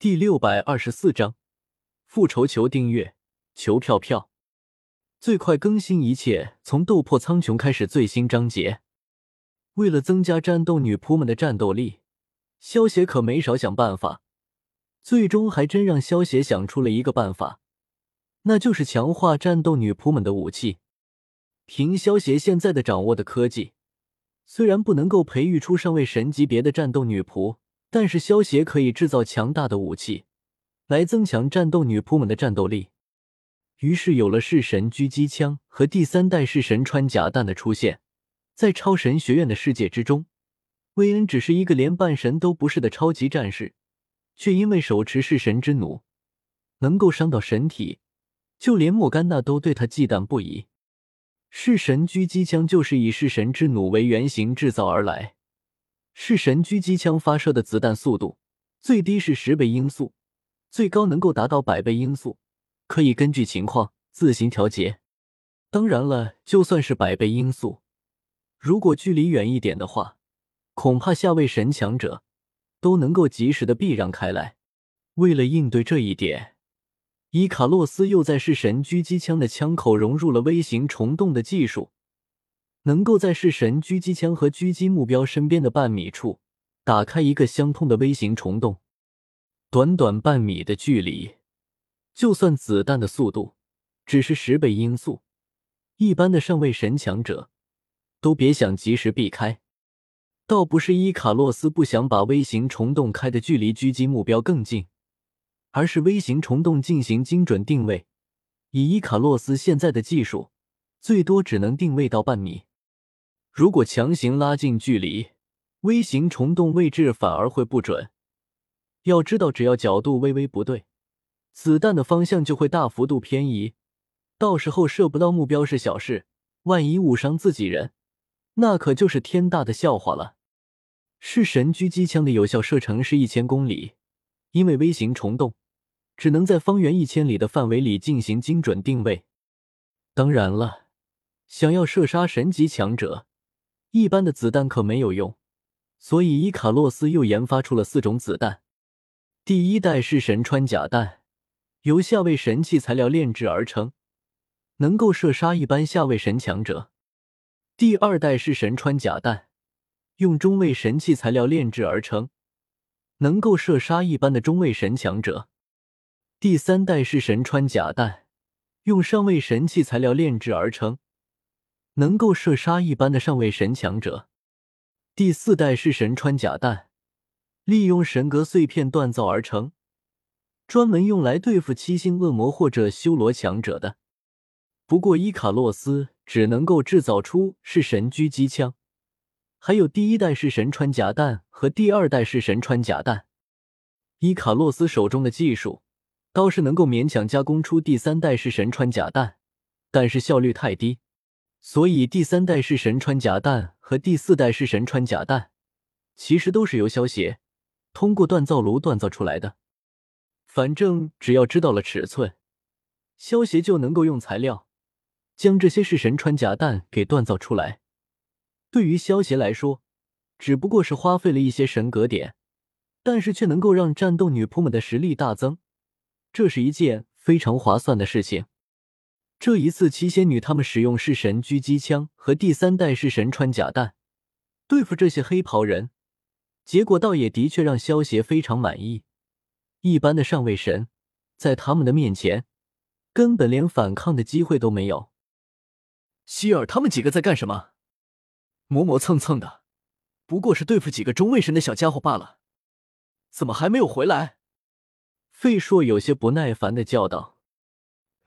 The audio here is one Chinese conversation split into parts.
第六百二十四章，复仇求订阅，求票票，最快更新一切从斗破苍穹开始最新章节。为了增加战斗女仆们的战斗力，萧协可没少想办法，最终还真让萧协想出了一个办法，那就是强化战斗女仆们的武器。凭萧协现在的掌握的科技，虽然不能够培育出上位神级别的战斗女仆。但是萧协可以制造强大的武器，来增强战斗女仆们的战斗力。于是有了弑神狙击枪和第三代弑神穿甲弹的出现。在超神学院的世界之中，薇恩只是一个连半神都不是的超级战士，却因为手持弑神之弩，能够伤到神体，就连莫甘娜都对他忌惮不已。弑神狙击枪就是以弑神之弩为原型制造而来。是神狙击枪发射的子弹速度最低是十倍音速，最高能够达到百倍音速，可以根据情况自行调节。当然了，就算是百倍音速，如果距离远一点的话，恐怕下位神强者都能够及时的避让开来。为了应对这一点，伊卡洛斯又在是神狙击枪的枪口融入了微型虫洞的技术。能够在弑神狙击枪和狙击目标身边的半米处打开一个相通的微型虫洞，短短半米的距离，就算子弹的速度只是十倍音速，一般的上位神强者都别想及时避开。倒不是伊卡洛斯不想把微型虫洞开的距离狙击目标更近，而是微型虫洞进行精准定位，以伊卡洛斯现在的技术，最多只能定位到半米。如果强行拉近距离，微型虫洞位置反而会不准。要知道，只要角度微微不对，子弹的方向就会大幅度偏移，到时候射不到目标是小事，万一误伤自己人，那可就是天大的笑话了。是神狙击枪的有效射程是一千公里，因为微型虫洞只能在方圆一千里的范围里进行精准定位。当然了，想要射杀神级强者。一般的子弹可没有用，所以伊卡洛斯又研发出了四种子弹。第一代是神穿甲弹，由下位神器材料炼制而成，能够射杀一般下位神强者。第二代是神穿甲弹，用中位神器材料炼制而成，能够射杀一般的中位神强者。第三代是神穿甲弹，用上位神器材料炼制而成。能够射杀一般的上位神强者。第四代是神穿甲弹，利用神格碎片锻造而成，专门用来对付七星恶魔或者修罗强者的。不过伊卡洛斯只能够制造出是神狙击枪，还有第一代是神穿甲弹和第二代是神穿甲弹。伊卡洛斯手中的技术倒是能够勉强加工出第三代是神穿甲弹，但是效率太低。所以，第三代是神穿甲弹和第四代是神穿甲弹，其实都是由萧协通过锻造炉锻造出来的。反正只要知道了尺寸，萧协就能够用材料将这些式神穿甲弹给锻造出来。对于萧协来说，只不过是花费了一些神格点，但是却能够让战斗女仆们的实力大增，这是一件非常划算的事情。这一次，七仙女他们使用弑神狙击枪和第三代弑神穿甲弹对付这些黑袍人，结果倒也的确让萧协非常满意。一般的上位神在他们的面前根本连反抗的机会都没有。希尔他们几个在干什么？磨磨蹭蹭的，不过是对付几个中位神的小家伙罢了，怎么还没有回来？费硕有些不耐烦的叫道：“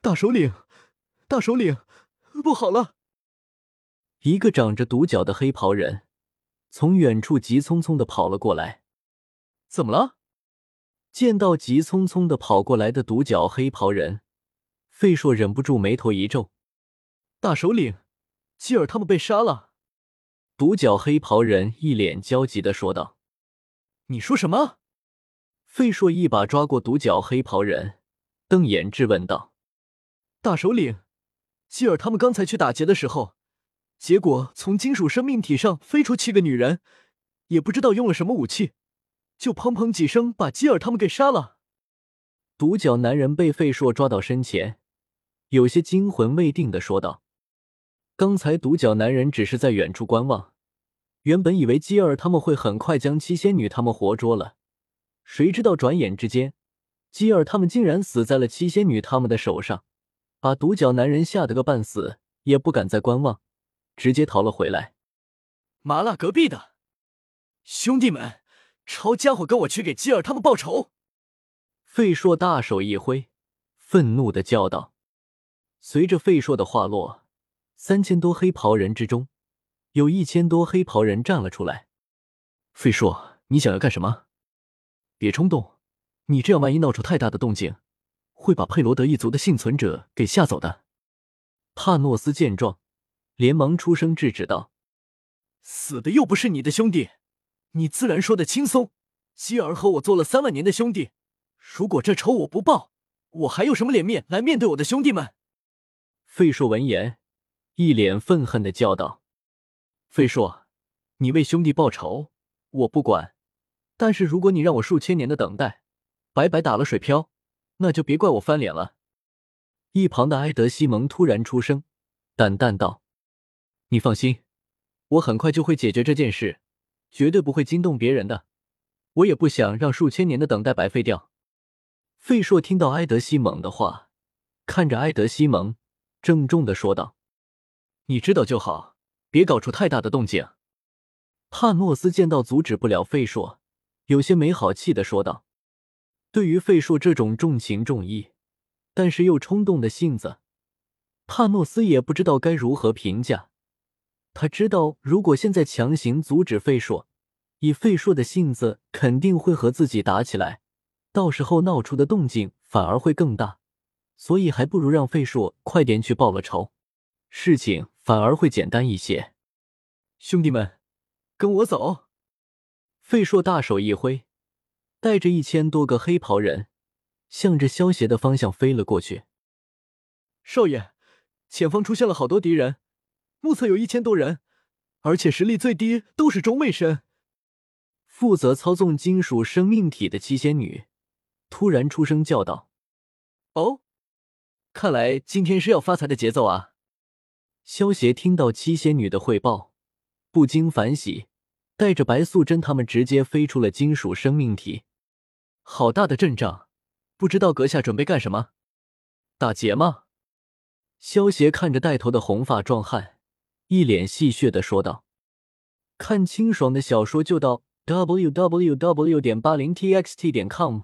大首领。”大首领，不好了！一个长着独角的黑袍人从远处急匆匆的跑了过来。怎么了？见到急匆匆的跑过来的独角黑袍人，费硕忍不住眉头一皱。大首领，基尔他们被杀了！独角黑袍人一脸焦急的说道。你说什么？费硕一把抓过独角黑袍人，瞪眼质问道：“大首领！”希尔他们刚才去打劫的时候，结果从金属生命体上飞出七个女人，也不知道用了什么武器，就砰砰几声把基尔他们给杀了。独角男人被费硕抓到身前，有些惊魂未定的说道：“刚才独角男人只是在远处观望，原本以为基尔他们会很快将七仙女他们活捉了，谁知道转眼之间，基尔他们竟然死在了七仙女他们的手上，把独角男人吓得个半死，也不敢再观望，直接逃了回来。”麻辣隔壁的兄弟们，抄家伙，跟我去给基尔他们报仇！费硕大手一挥，愤怒的叫道。随着费硕的话落，三千多黑袍人之中，有一千多黑袍人站了出来。费硕，你想要干什么？别冲动，你这样万一闹出太大的动静，会把佩罗德一族的幸存者给吓走的。帕诺斯见状，连忙出声制止道。死的又不是你的兄弟，你自然说的轻松。希尔和我做了三万年的兄弟，如果这仇我不报，我还有什么脸面来面对我的兄弟们？费硕闻言，一脸愤恨的叫道：“费硕，你为兄弟报仇，我不管。但是如果你让我数千年的等待，白白打了水漂，那就别怪我翻脸了。”一旁的埃德西蒙突然出声，淡淡道：“你放心。”我很快就会解决这件事，绝对不会惊动别人的。我也不想让数千年的等待白费掉。费硕听到埃德西蒙的话，看着埃德西蒙，郑重的说道：“你知道就好，别搞出太大的动静。”帕诺斯见到阻止不了费硕，有些没好气的说道：“对于费硕这种重情重义，但是又冲动的性子，帕诺斯也不知道该如何评价。”他知道，如果现在强行阻止费硕，以费硕的性子，肯定会和自己打起来，到时候闹出的动静反而会更大，所以还不如让费硕快点去报了仇，事情反而会简单一些。兄弟们，跟我走！费硕大手一挥，带着一千多个黑袍人，向着萧协的方向飞了过去。少爷，前方出现了好多敌人。目测有一千多人，而且实力最低都是中位神。负责操纵金属生命体的七仙女突然出声叫道：“哦，看来今天是要发财的节奏啊！”萧协听到七仙女的汇报，不禁反喜，带着白素贞他们直接飞出了金属生命体。好大的阵仗，不知道阁下准备干什么？打劫吗？萧邪看着带头的红发壮汉。一脸戏谑的说道：“看清爽的小说就到 w w w. 点八零 t x t 点 com。”